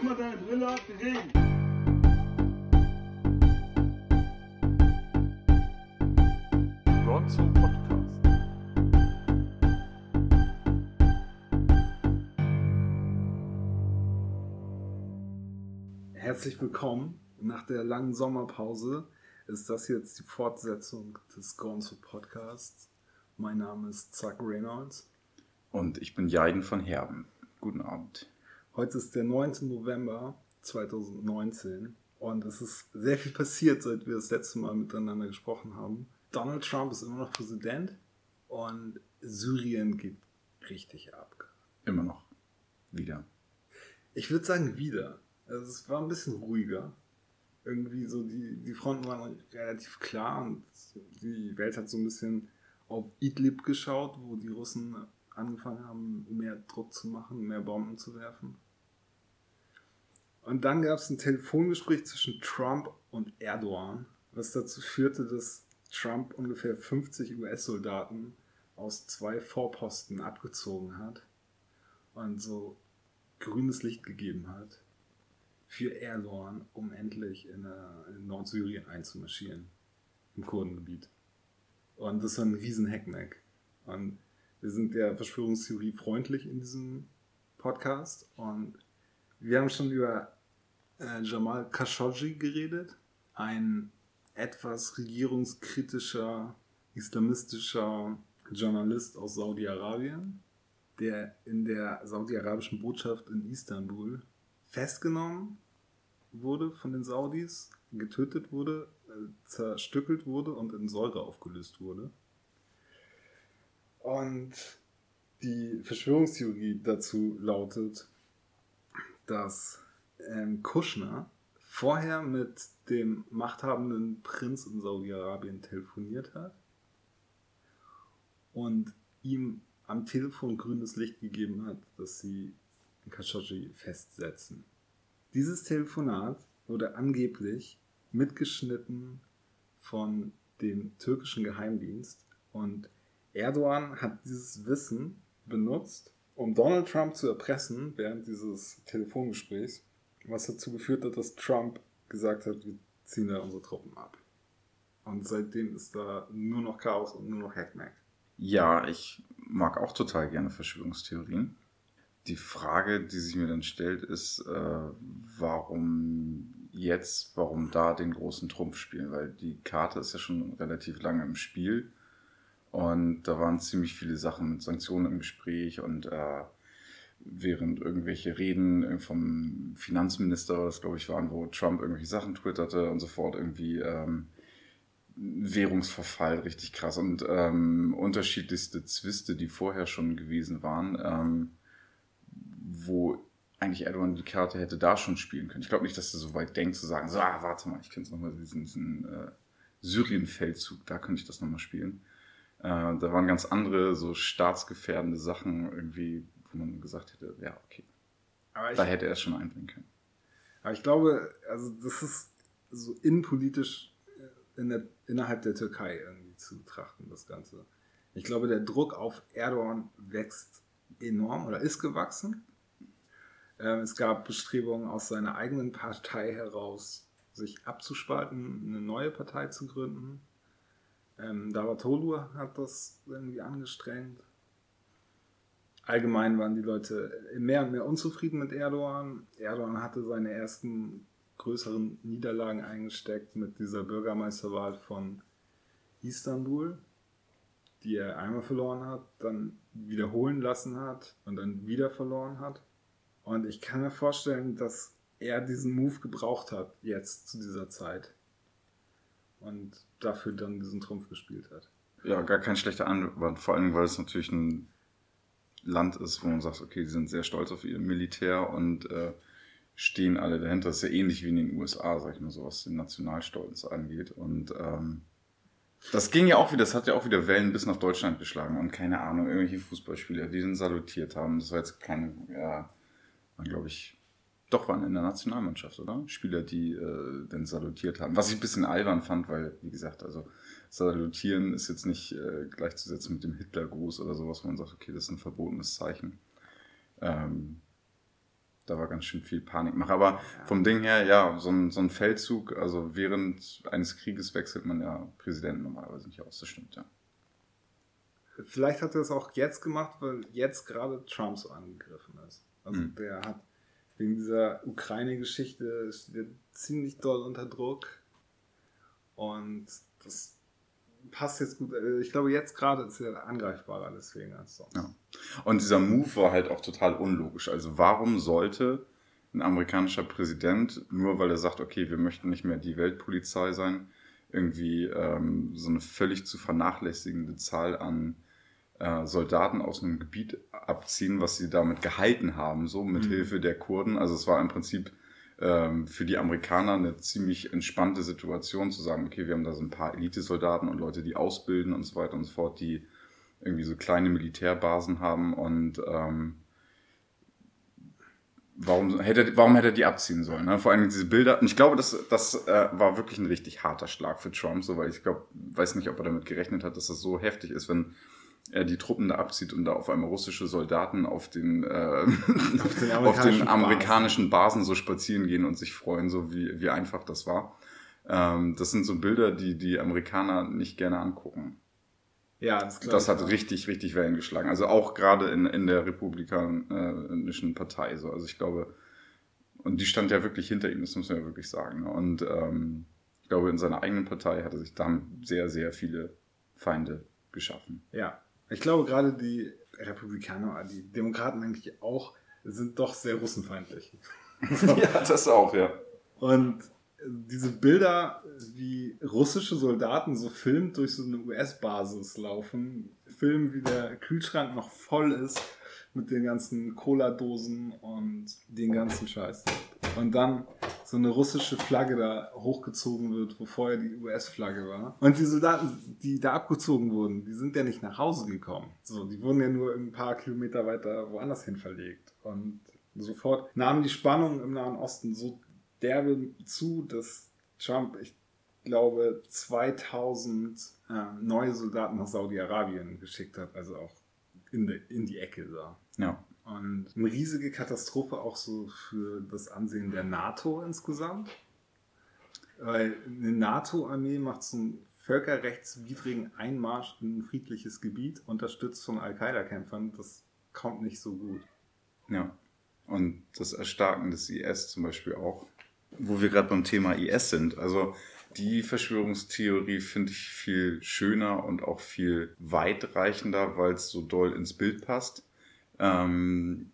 Immer deine Brille ab, wir reden. Bronzo Podcast. Herzlich willkommen. Nach der langen Sommerpause ist das jetzt die Fortsetzung des Gonzo Podcasts. Mein Name ist Zack Reynolds. Und ich bin Jaiden von Herben. Guten Abend. Heute ist der 9. November 2019 und es ist sehr viel passiert, seit wir das letzte Mal miteinander gesprochen haben. Donald Trump ist immer noch Präsident und Syrien geht richtig ab. Immer noch. Wieder. Ich würde sagen wieder. Also es war ein bisschen ruhiger. Irgendwie so, die, die Fronten waren relativ klar und die Welt hat so ein bisschen auf Idlib geschaut, wo die Russen angefangen haben, mehr Druck zu machen, mehr Bomben zu werfen. Und dann gab es ein Telefongespräch zwischen Trump und Erdogan, was dazu führte, dass Trump ungefähr 50 US-Soldaten aus zwei Vorposten abgezogen hat und so grünes Licht gegeben hat für Erdogan, um endlich in, äh, in Nordsyrien einzumarschieren, im Kurdengebiet. Und das war ein riesen Hackmack. Und wir sind der Verschwörungstheorie freundlich in diesem Podcast und wir haben schon über äh, Jamal Khashoggi geredet, ein etwas regierungskritischer, islamistischer Journalist aus Saudi-Arabien, der in der saudi-arabischen Botschaft in Istanbul festgenommen wurde von den Saudis, getötet wurde, äh, zerstückelt wurde und in Säure aufgelöst wurde. Und die Verschwörungstheorie dazu lautet, dass ähm, Kushner vorher mit dem machthabenden Prinz in Saudi-Arabien telefoniert hat und ihm am Telefon grünes Licht gegeben hat, dass sie Khashoggi festsetzen. Dieses Telefonat wurde angeblich mitgeschnitten von dem türkischen Geheimdienst und Erdogan hat dieses Wissen benutzt, um Donald Trump zu erpressen während dieses Telefongesprächs, was dazu geführt hat, dass Trump gesagt hat, wir ziehen da unsere Truppen ab. Und seitdem ist da nur noch Chaos und nur noch Hackmack. Ja, ich mag auch total gerne Verschwörungstheorien. Die Frage, die sich mir dann stellt, ist, äh, warum jetzt, warum da den großen Trumpf spielen? Weil die Karte ist ja schon relativ lange im Spiel und da waren ziemlich viele Sachen mit Sanktionen im Gespräch und äh, während irgendwelche Reden vom Finanzminister, das glaube ich waren, wo Trump irgendwelche Sachen twitterte und sofort irgendwie ähm, Währungsverfall richtig krass und ähm, unterschiedlichste Zwiste, die vorher schon gewesen waren, ähm, wo eigentlich Erdogan die Karte hätte da schon spielen können. Ich glaube nicht, dass er so weit denkt zu sagen, so, ah, warte mal, ich kenne es nochmal, diesen, diesen äh, Syrien-Feldzug, da könnte ich das nochmal spielen. Äh, da waren ganz andere, so staatsgefährdende Sachen irgendwie, wo man gesagt hätte, ja, okay. Ich, Da hätte er es schon einbringen können. aber ich glaube, also das ist so innenpolitisch äh, in der, innerhalb der Türkei irgendwie zu betrachten, das Ganze. Ich glaube, der Druck auf Erdogan wächst enorm oder ist gewachsen. Ähm, es gab Bestrebungen aus seiner eigenen Partei heraus, sich abzuspalten, eine neue Partei zu gründen. Ähm, Davutoglu hat das irgendwie angestrengt. Allgemein waren die Leute mehr und mehr unzufrieden mit Erdogan. Erdogan hatte seine ersten größeren Niederlagen eingesteckt mit dieser Bürgermeisterwahl von Istanbul, die er einmal verloren hat, dann wiederholen lassen hat und dann wieder verloren hat. Und ich kann mir vorstellen, dass er diesen Move gebraucht hat, jetzt zu dieser Zeit. Und dafür dann diesen Trumpf gespielt hat. Ja, gar kein schlechter Anwand, vor allem, weil es natürlich ein Land ist, wo man sagt, okay, die sind sehr stolz auf ihr Militär und äh, stehen alle dahinter. Das ist ja ähnlich wie in den USA, sag ich mal so, was den Nationalstolz angeht. Und ähm, das ging ja auch wieder, das hat ja auch wieder Wellen bis nach Deutschland geschlagen und keine Ahnung, irgendwelche Fußballspieler, die den salutiert haben. Das war jetzt keine, ja, waren glaube ich, doch waren in der Nationalmannschaft, oder? Spieler, die äh, den salutiert haben. Was ich ein bisschen albern fand, weil, wie gesagt, also salutieren ist jetzt nicht äh, gleichzusetzen mit dem Hitlergruß oder sowas, wo man sagt, okay, das ist ein verbotenes Zeichen. Ähm, da war ganz schön viel Panikmache. Aber vom Ding her, ja, so ein, so ein Feldzug, also während eines Krieges wechselt man ja Präsidenten normalerweise nicht aus, das stimmt, ja. Vielleicht hat er es auch jetzt gemacht, weil jetzt gerade Trump so angegriffen ist. Also mhm. der hat wegen dieser Ukraine-Geschichte ziemlich doll unter Druck. Und das passt jetzt gut. Äh, ich glaube, jetzt gerade ist er angreifbarer deswegen als sonst. Ja. Und dieser Move war halt auch total unlogisch. Also warum sollte ein amerikanischer Präsident, nur weil er sagt, okay, wir möchten nicht mehr die Weltpolizei sein, irgendwie ähm, so eine völlig zu vernachlässigende Zahl an äh, Soldaten aus einem Gebiet abziehen, was sie damit gehalten haben, so mit mhm. Hilfe der Kurden. Also es war im Prinzip ähm, für die Amerikaner eine ziemlich entspannte Situation zu sagen, okay, wir haben da so ein paar Elitesoldaten und Leute, die ausbilden und so weiter und so fort, die irgendwie so kleine Militärbasen haben und ähm, warum hätte, warum hätte er die abziehen sollen? Ne? Vor allem diese Bilder. Und ich glaube, das, das äh, war wirklich ein richtig harter Schlag für Trump, so weil ich glaube, weiß nicht, ob er damit gerechnet hat, dass das so heftig ist, wenn er die Truppen da abzieht und da auf einmal russische Soldaten auf den, äh, auf den, amerikanischen, auf den amerikanischen Basen. so spazieren gehen und sich freuen, so wie, wie einfach das war. Ähm, das sind so Bilder, die die Amerikaner nicht gerne angucken. Ja, das, das hat richtig, richtig Wellen geschlagen. Also auch gerade in, in der republikanischen Partei. So. Also ich glaube, und die stand ja wirklich hinter ihm, das muss man ja wirklich sagen. Ne? Und ähm, ich glaube, in seiner eigenen Partei hat er sich damit sehr, sehr viele Feinde geschaffen. Ja, ich glaube, gerade die Republikaner, die Demokraten eigentlich auch, sind doch sehr russenfeindlich. ja, das auch, ja. Und diese Bilder, wie russische Soldaten so filmt durch so eine US-Basis laufen, filmen, wie der Kühlschrank noch voll ist mit den ganzen Cola-Dosen und den ganzen Scheiß. Und dann so eine russische Flagge da hochgezogen wird, wo vorher die US-Flagge war. Und die Soldaten, die da abgezogen wurden, die sind ja nicht nach Hause gekommen. So, die wurden ja nur ein paar Kilometer weiter woanders hin verlegt. Und sofort nahm die Spannung im Nahen Osten so derbe zu, dass Trump, ich glaube, 2000 äh, neue Soldaten nach Saudi-Arabien geschickt hat, also auch in, de, in die Ecke da. Ja. Und eine riesige Katastrophe auch so für das Ansehen der NATO insgesamt. Weil eine NATO-Armee macht so einen völkerrechtswidrigen Einmarsch in ein friedliches Gebiet, unterstützt von Al-Qaida-Kämpfern. Das kommt nicht so gut. Ja. Und das Erstarken des IS zum Beispiel auch. Wo wir gerade beim Thema IS sind. Also die Verschwörungstheorie finde ich viel schöner und auch viel weitreichender, weil es so doll ins Bild passt. Ähm,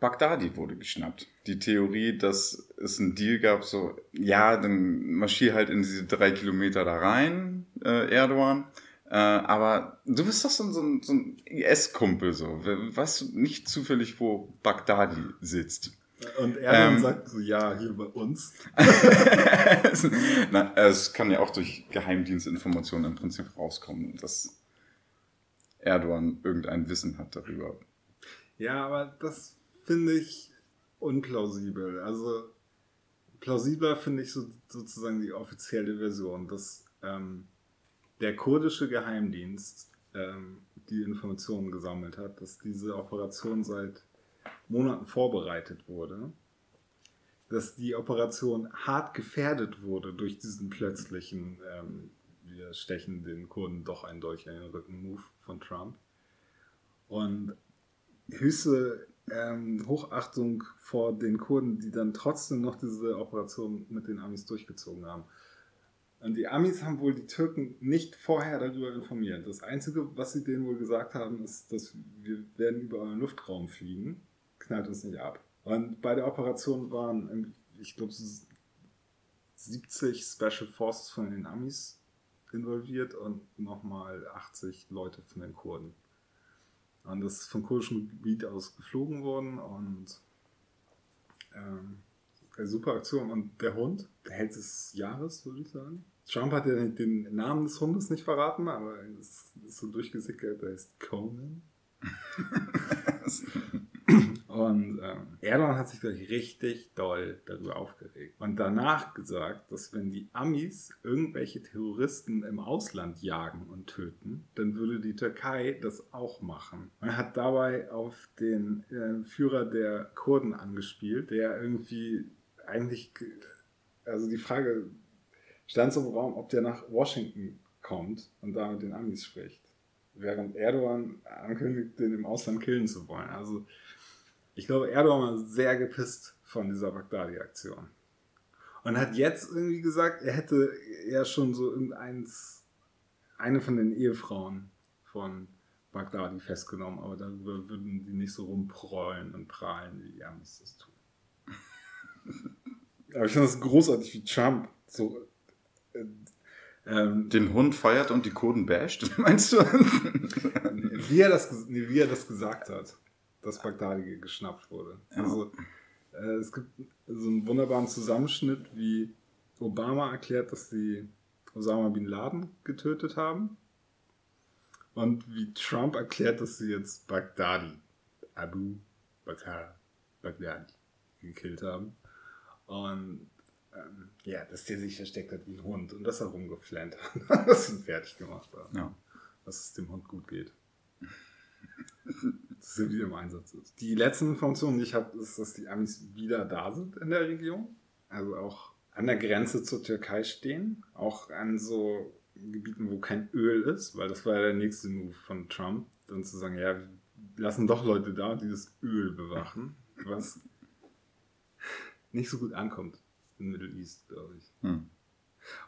Bagdadi wurde geschnappt. Die Theorie, dass es einen Deal gab, so, ja, dann marschier halt in diese drei Kilometer da rein, äh, Erdogan. Äh, aber du bist doch so, so, so ein IS-Kumpel, so. Weißt du nicht zufällig, wo Bagdadi sitzt? Und Erdogan ähm, sagt so, ja, hier bei uns. Na, es kann ja auch durch Geheimdienstinformationen im Prinzip rauskommen, dass Erdogan irgendein Wissen hat darüber. Ja, aber das finde ich unplausibel. Also plausibler finde ich so, sozusagen die offizielle Version, dass ähm, der kurdische Geheimdienst ähm, die Informationen gesammelt hat, dass diese Operation seit Monaten vorbereitet wurde, dass die Operation hart gefährdet wurde durch diesen plötzlichen ähm, wir stechen den Kurden doch ein Dolch in den Rücken-Move von Trump. Und höchste ähm, Hochachtung vor den Kurden, die dann trotzdem noch diese Operation mit den Amis durchgezogen haben. Und die Amis haben wohl die Türken nicht vorher darüber informiert. Das Einzige, was sie denen wohl gesagt haben, ist, dass wir werden über euren Luftraum fliegen. Knallt uns nicht ab. Und bei der Operation waren, ich glaube, 70 Special Forces von den Amis involviert und nochmal 80 Leute von den Kurden. Und das ist vom kurdischen Gebiet aus geflogen worden und ähm, eine super Aktion. Und der Hund, der Held des Jahres, würde ich sagen. Trump hat ja den Namen des Hundes nicht verraten, aber es ist so durchgesickert, der heißt Conan. Und ähm, Erdogan hat sich gleich richtig doll darüber aufgeregt. Und danach gesagt, dass wenn die Amis irgendwelche Terroristen im Ausland jagen und töten, dann würde die Türkei das auch machen. Er hat dabei auf den äh, Führer der Kurden angespielt, der irgendwie eigentlich, also die Frage stand so im Raum, ob der nach Washington kommt und da mit den Amis spricht. Während Erdogan ankündigt, den im Ausland killen zu wollen. Also ich glaube, Erdogan war sehr gepisst von dieser Bagdadi-Aktion. Und hat jetzt irgendwie gesagt, er hätte ja schon so irgendeins, eine von den Ehefrauen von Bagdadi festgenommen, aber darüber würden die nicht so rumprollen und prahlen, wie die Amis das tun. aber ich finde das großartig, wie Trump so. Äh, ähm, Den Hund feiert und die Kurden basht, meinst du? wie, er das, wie er das gesagt hat dass Bagdadi geschnappt wurde. Ja. Also äh, es gibt so einen wunderbaren Zusammenschnitt, wie Obama erklärt, dass sie Osama bin Laden getötet haben und wie Trump erklärt, dass sie jetzt Bagdadi, Abu Bakr Bagdadi gekillt haben. Und ähm, ja, dass der sich versteckt hat wie ein Hund und dass er rumgeflennt hat, dass ihn fertig gemacht haben. Ja. Dass es dem Hund gut geht. Er wieder im Einsatz ist. Die letzten Informationen, die ich habe, ist, dass die Amis wieder da sind in der Region. Also auch an der Grenze zur Türkei stehen. Auch an so Gebieten, wo kein Öl ist, weil das war ja der nächste Move von Trump. Dann zu sagen, ja, wir lassen doch Leute da, die das Öl bewachen. Was nicht so gut ankommt in Middle East, glaube ich. Hm.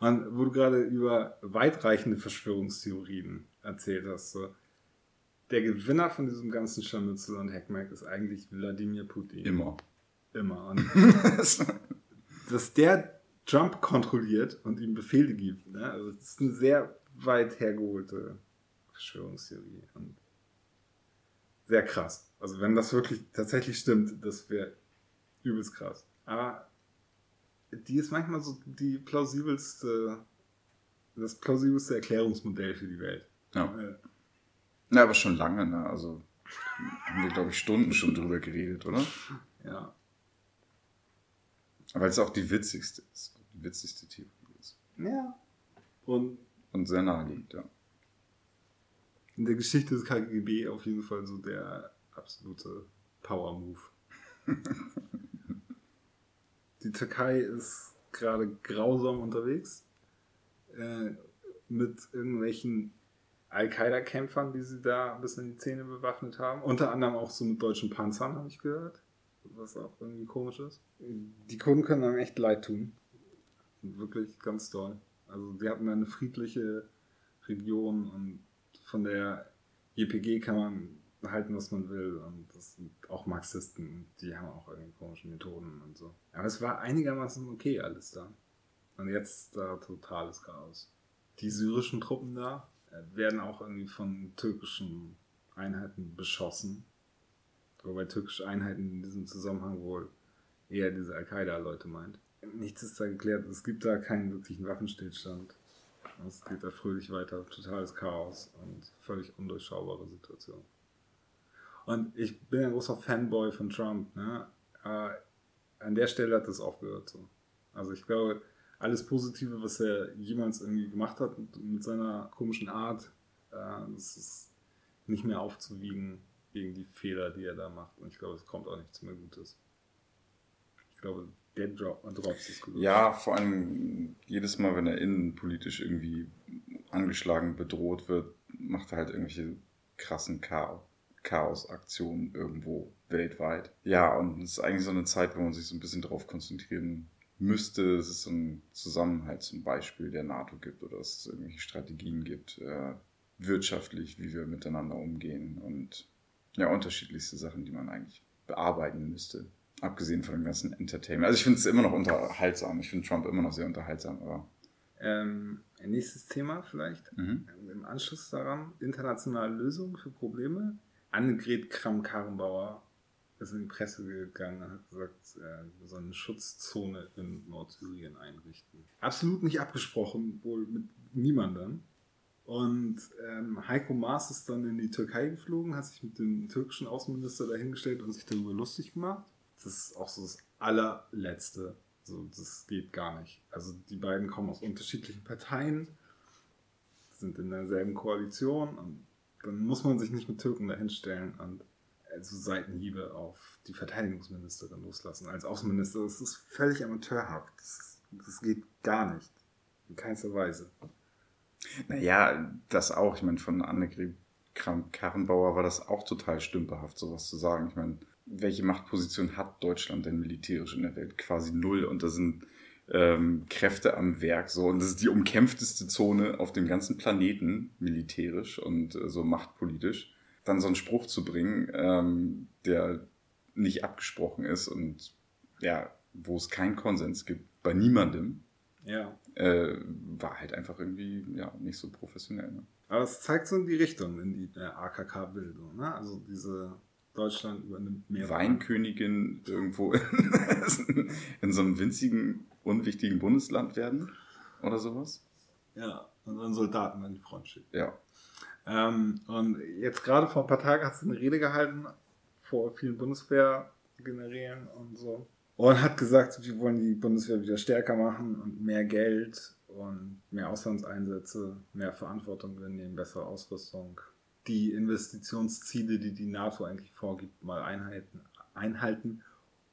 Und wo du gerade über weitreichende Verschwörungstheorien erzählt hast, so, der Gewinner von diesem ganzen Scharmützel und Hackmack ist eigentlich Wladimir Putin. Immer. Immer. Und dass der Trump kontrolliert und ihm Befehle gibt, ne? also das ist eine sehr weit hergeholte Verschwörungstheorie und sehr krass. Also wenn das wirklich tatsächlich stimmt, das wäre übelst krass. Aber die ist manchmal so die plausibelste, das plausibelste Erklärungsmodell für die Welt. Ja. Ja, aber schon lange, ne? Also haben wir, glaube ich, Stunden schon drüber geredet, oder? Ja. Weil es auch die witzigste ist. Die witzigste Theorie ist. Ja. Und, Und sehr naheliegend, ja. In der Geschichte des KGB auf jeden Fall so der absolute Power-Move. die Türkei ist gerade grausam unterwegs. Äh, mit irgendwelchen Al-Qaida-Kämpfern, die sie da ein bisschen in die Zähne bewaffnet haben. Unter anderem auch so mit deutschen Panzern, habe ich gehört. Was auch irgendwie komisch ist. Die Kunden können einem echt leid tun. Wirklich ganz toll. Also die hatten eine friedliche Region und von der JPG kann man halten, was man will. Und das sind auch Marxisten, die haben auch irgendwie komische Methoden und so. Aber es war einigermaßen okay alles da. Und jetzt da totales Chaos. Die syrischen Truppen da, werden auch irgendwie von türkischen Einheiten beschossen. Wobei türkische Einheiten in diesem Zusammenhang wohl eher diese Al-Qaida-Leute meint. Nichts ist da geklärt. Es gibt da keinen wirklichen Waffenstillstand. Es geht da fröhlich weiter. Totales Chaos und völlig undurchschaubare Situation. Und ich bin ein großer Fanboy von Trump. Ne? An der Stelle hat das aufgehört. So. Also ich glaube, alles Positive, was er jemals irgendwie gemacht hat mit seiner komischen Art, äh, das ist nicht mehr aufzuwiegen gegen die Fehler, die er da macht. Und ich glaube, es kommt auch nichts mehr Gutes. Ich glaube, der Drop, Drops ist gut. Ja, vor allem jedes Mal, wenn er innenpolitisch irgendwie angeschlagen, bedroht wird, macht er halt irgendwelche krassen Chaos-Aktionen irgendwo weltweit. Ja, und es ist eigentlich so eine Zeit, wo man sich so ein bisschen darauf konzentrieren müsste, es so einen Zusammenhalt zum Beispiel der NATO gibt oder es irgendwelche Strategien gibt, äh, wirtschaftlich, wie wir miteinander umgehen und ja, unterschiedlichste Sachen, die man eigentlich bearbeiten müsste. Abgesehen von dem ganzen Entertainment. Also ich finde es immer noch unterhaltsam. Ich finde Trump immer noch sehr unterhaltsam, aber. Ähm, nächstes Thema vielleicht. Mhm. Im Anschluss daran, internationale Lösungen für Probleme. Annegret Kramp-Karrenbauer ist in die Presse gegangen und hat gesagt, er soll eine Schutzzone in Nordsyrien einrichten. Absolut nicht abgesprochen, wohl mit niemandem. Und ähm, Heiko Maas ist dann in die Türkei geflogen, hat sich mit dem türkischen Außenminister dahingestellt und sich darüber lustig gemacht. Das ist auch so das allerletzte. So, das geht gar nicht. Also die beiden kommen aus unterschiedlichen Parteien, sind in derselben Koalition und dann muss man sich nicht mit Türken dahinstellen und also Seitenhiebe auf die Verteidigungsministerin loslassen als Außenminister. Das ist völlig amateurhaft. Das, das geht gar nicht. In keinster Weise. Naja, das auch. Ich meine, von Annegret Kramp-Karrenbauer war das auch total stümperhaft, sowas zu sagen. Ich meine, welche Machtposition hat Deutschland denn militärisch in der Welt? Quasi null. Und da sind ähm, Kräfte am Werk so. Und das ist die umkämpfteste Zone auf dem ganzen Planeten, militärisch und äh, so machtpolitisch. Dann so einen Spruch zu bringen, ähm, der nicht abgesprochen ist und ja, wo es keinen Konsens gibt, bei niemandem, Ja. äh, war halt einfach irgendwie ja, nicht so professionell. Ne? Aber es zeigt so in die Richtung, in die der AKK will. So, ne? Also diese Deutschland übernimmt mehr. Weinkönigin irgendwo in, in so einem winzigen, unwichtigen Bundesland werden oder sowas. Ja, und dann Soldaten an die Front schicken. Ja. Ähm, und jetzt gerade vor ein paar Tagen hat sie eine Rede gehalten vor vielen Bundeswehrgenerälen und so. Und hat gesagt, wir wollen die Bundeswehr wieder stärker machen und mehr Geld und mehr Auslandseinsätze, mehr Verantwortung übernehmen, bessere Ausrüstung. Die Investitionsziele, die die NATO eigentlich vorgibt, mal einhalten. einhalten.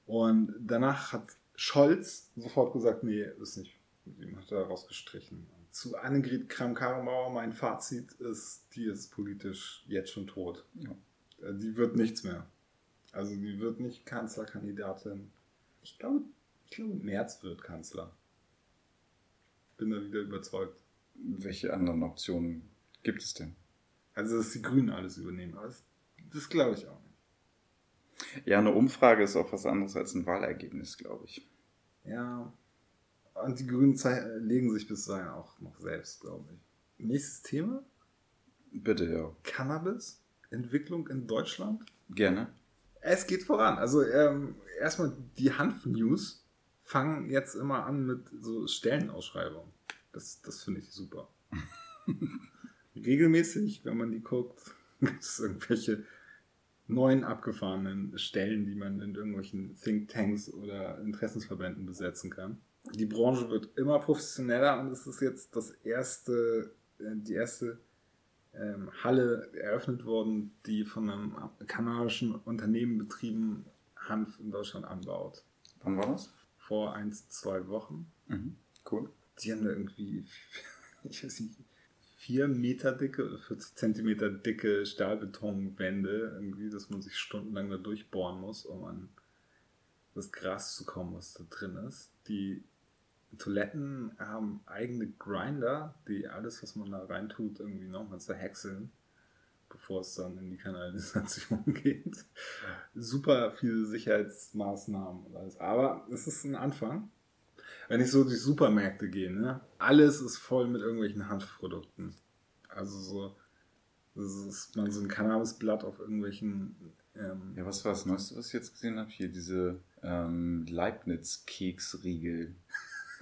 Und danach hat Scholz sofort gesagt, nee, ist nicht. Dem hat er rausgestrichen. Zu Annegret Kramp-Karrenbauer, mein Fazit ist, die ist politisch jetzt schon tot. Ja. Äh, Die wird nichts mehr. Also die wird nicht Kanzlerkandidatin. Ich glaube, ich glaube, Merz wird Kanzler. Bin da wieder überzeugt. Welche anderen Optionen gibt es denn? Also, dass die Grünen alles übernehmen. Aber das, das glaube ich auch nicht. Ja, eine Umfrage ist auch was anderes als ein Wahlergebnis, glaube ich. Ja. Und die Grünen legen sich bis dahin auch noch selbst, glaube ich. Nächstes Thema: Bitte, ja. Cannabis. Entwicklung in Deutschland. Gerne. Es geht voran. Also ähm, erstmal die Hanf-News fangen jetzt immer an mit so Stellenausschreibungen. Das, das finde ich super. Regelmäßig, wenn man die guckt, gibt es irgendwelche neuen abgefahrenen Stellen, die man in irgendwelchen Thinktanks oder Interessensverbänden besetzen kann. Die Branche wird immer professioneller und es ist jetzt das erste, äh, die erste ähm, Halle eröffnet worden, die von einem kanadischen Unternehmen betrieben Hanf in Deutschland anbaut. Wann war das? Vor ein, zwei Wochen. Mhm. Cool. Die haben da irgendwie, ich weiß nicht, vier Meter dicke oder 40 Zentimeter dicke Stahlbetonwände, irgendwie, dass man sich stundenlang da durchbohren muss, um an das Gras zu kommen, was da drin ist. Die Toiletten haben eigene Grinder, die alles, was man da reintut, irgendwie nochmal zerhäckseln, bevor es dann in die Kanalisation geht. Super viele Sicherheitsmaßnahmen und alles. Aber es ist ein Anfang. Wenn ich so durch Supermärkte gehe, ne? alles ist voll mit irgendwelchen Hanfprodukten. Also so, das ist man so ein Cannabisblatt auf irgendwelchen. Ähm, Ja, was war das Neueste, was ich jetzt gesehen habe? Hier diese ähm, Leibniz-Keksriegel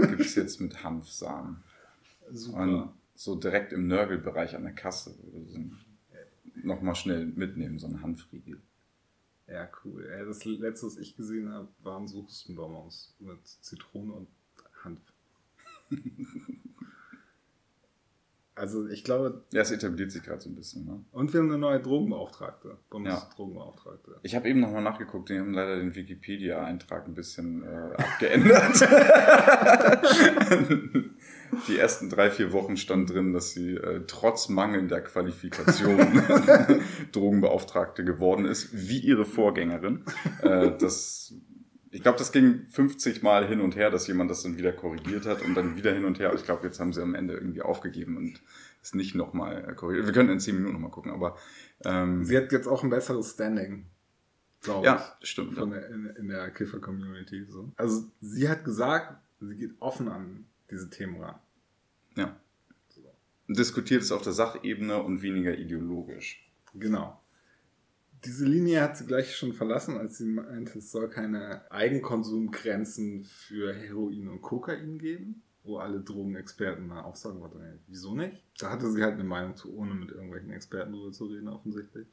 gibt es jetzt mit Hanfsamen. super. Und so direkt im Nörgelbereich an der Kasse. Nochmal schnell mitnehmen, so einen Hanfriegel. Ja, cool. Das letzte, was ich gesehen habe, waren so Hustenbonbons mit Zitrone und Hanf. also ich glaube, Ja, es etabliert sich gerade so ein bisschen. Ne? und wir haben eine neue Drogenbeauftragte, Bundesdrogenbeauftragte. Ich habe eben nochmal nachgeguckt, die haben leider den Wikipedia-Eintrag ein bisschen äh, abgeändert. die ersten drei, vier Wochen stand drin, dass sie äh, trotz mangelnder Qualifikation Drogenbeauftragte geworden ist, wie ihre Vorgängerin. Äh, das, ich glaube, das ging 50 Mal hin und her, dass jemand das dann wieder korrigiert hat und dann wieder hin und her. Aber ich glaube, jetzt haben sie am Ende irgendwie aufgegeben und es nicht nochmal korrigiert. Wir können in 10 Minuten nochmal gucken, aber ähm, Sie hat jetzt auch ein besseres Standing, glaube ja, ich, stimmt. von der, in, in der Kiffer-Community. So. Also sie hat gesagt, sie geht offen an diese Themen ran. Ja. Diskutiert es auf der Sachebene und weniger ideologisch. Genau. Diese Linie hat sie gleich schon verlassen, als sie meinte, es soll keine Eigenkonsumgrenzen für Heroin und Kokain geben. wo alle Drogenexperten mal auch sagen wollten, wieso nicht? Da hatte sie halt eine Meinung zu, ohne mit irgendwelchen Experten drüber zu reden, offensichtlich.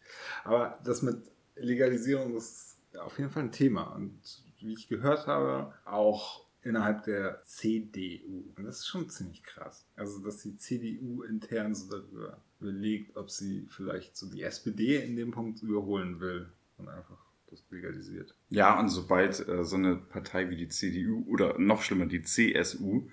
Aber das mit Legalisierung, ist auf jeden Fall ein Thema. Und wie ich gehört habe, auch innerhalb der CDU. Und das ist schon ziemlich krass. Also, dass die CDU intern so darüber belegt, ob sie vielleicht so die SPD in dem Punkt überholen will und einfach das legalisiert. Ja, und sobald äh, so eine Partei wie die CDU oder noch schlimmer die CSU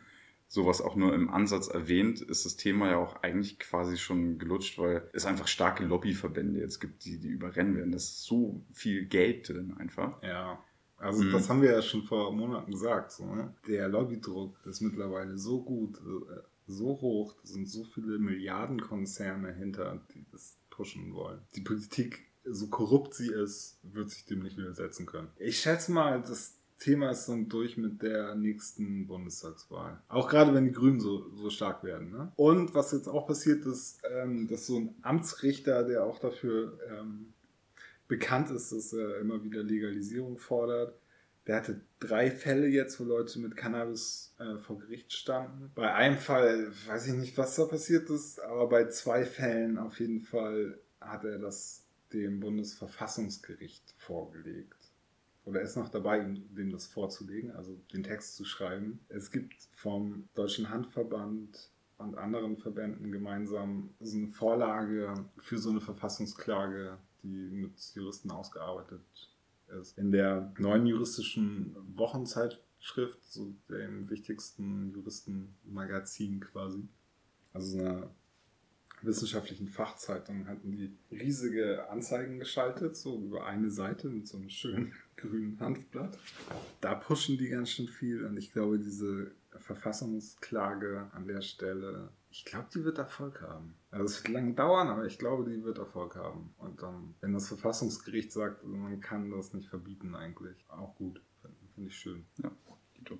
sowas auch nur im Ansatz erwähnt, ist das Thema ja auch eigentlich quasi schon gelutscht, weil es einfach starke Lobbyverbände jetzt gibt, die, die überrennen werden. Da ist so viel Geld drin einfach. Ja. Also mhm. das haben wir ja schon vor Monaten gesagt. So, ne? Der Lobbydruck ist mittlerweile so gut, äh, so hoch, da sind so viele Milliardenkonzerne hinter, die das pushen wollen. Die Politik, so korrupt sie ist, wird sich dem nicht widersetzen können. Ich schätze mal, das Thema ist dann durch mit der nächsten Bundestagswahl. Auch gerade wenn die Grünen so, so stark werden. Ne? Und was jetzt auch passiert ist, ähm, dass so ein Amtsrichter, der auch dafür ähm, bekannt ist, dass er immer wieder Legalisierung fordert. Der hatte drei Fälle jetzt, wo Leute mit Cannabis äh, vor Gericht standen. Bei einem Fall weiß ich nicht, was da passiert ist, aber bei zwei Fällen auf jeden Fall hat er das dem Bundesverfassungsgericht vorgelegt. Oder er ist noch dabei, dem das vorzulegen, also den Text zu schreiben. Es gibt vom Deutschen Handverband und anderen Verbänden gemeinsam so eine Vorlage für so eine Verfassungsklage die mit Juristen ausgearbeitet ist. In der neuen juristischen Wochenzeitschrift, so dem wichtigsten Juristenmagazin quasi, also so einer wissenschaftlichen Fachzeitung, hatten die riesige Anzeigen geschaltet, so über eine Seite mit so einem schönen grünen Hanfblatt. Da pushen die ganz schön viel und ich glaube, diese Verfassungsklage an der Stelle ich glaube, die wird Erfolg haben. Also es wird lange dauern, aber ich glaube, die wird Erfolg haben. Und dann, wenn das Verfassungsgericht sagt, man kann das nicht verbieten eigentlich, auch gut. Finde find ich schön. Ja, Dito.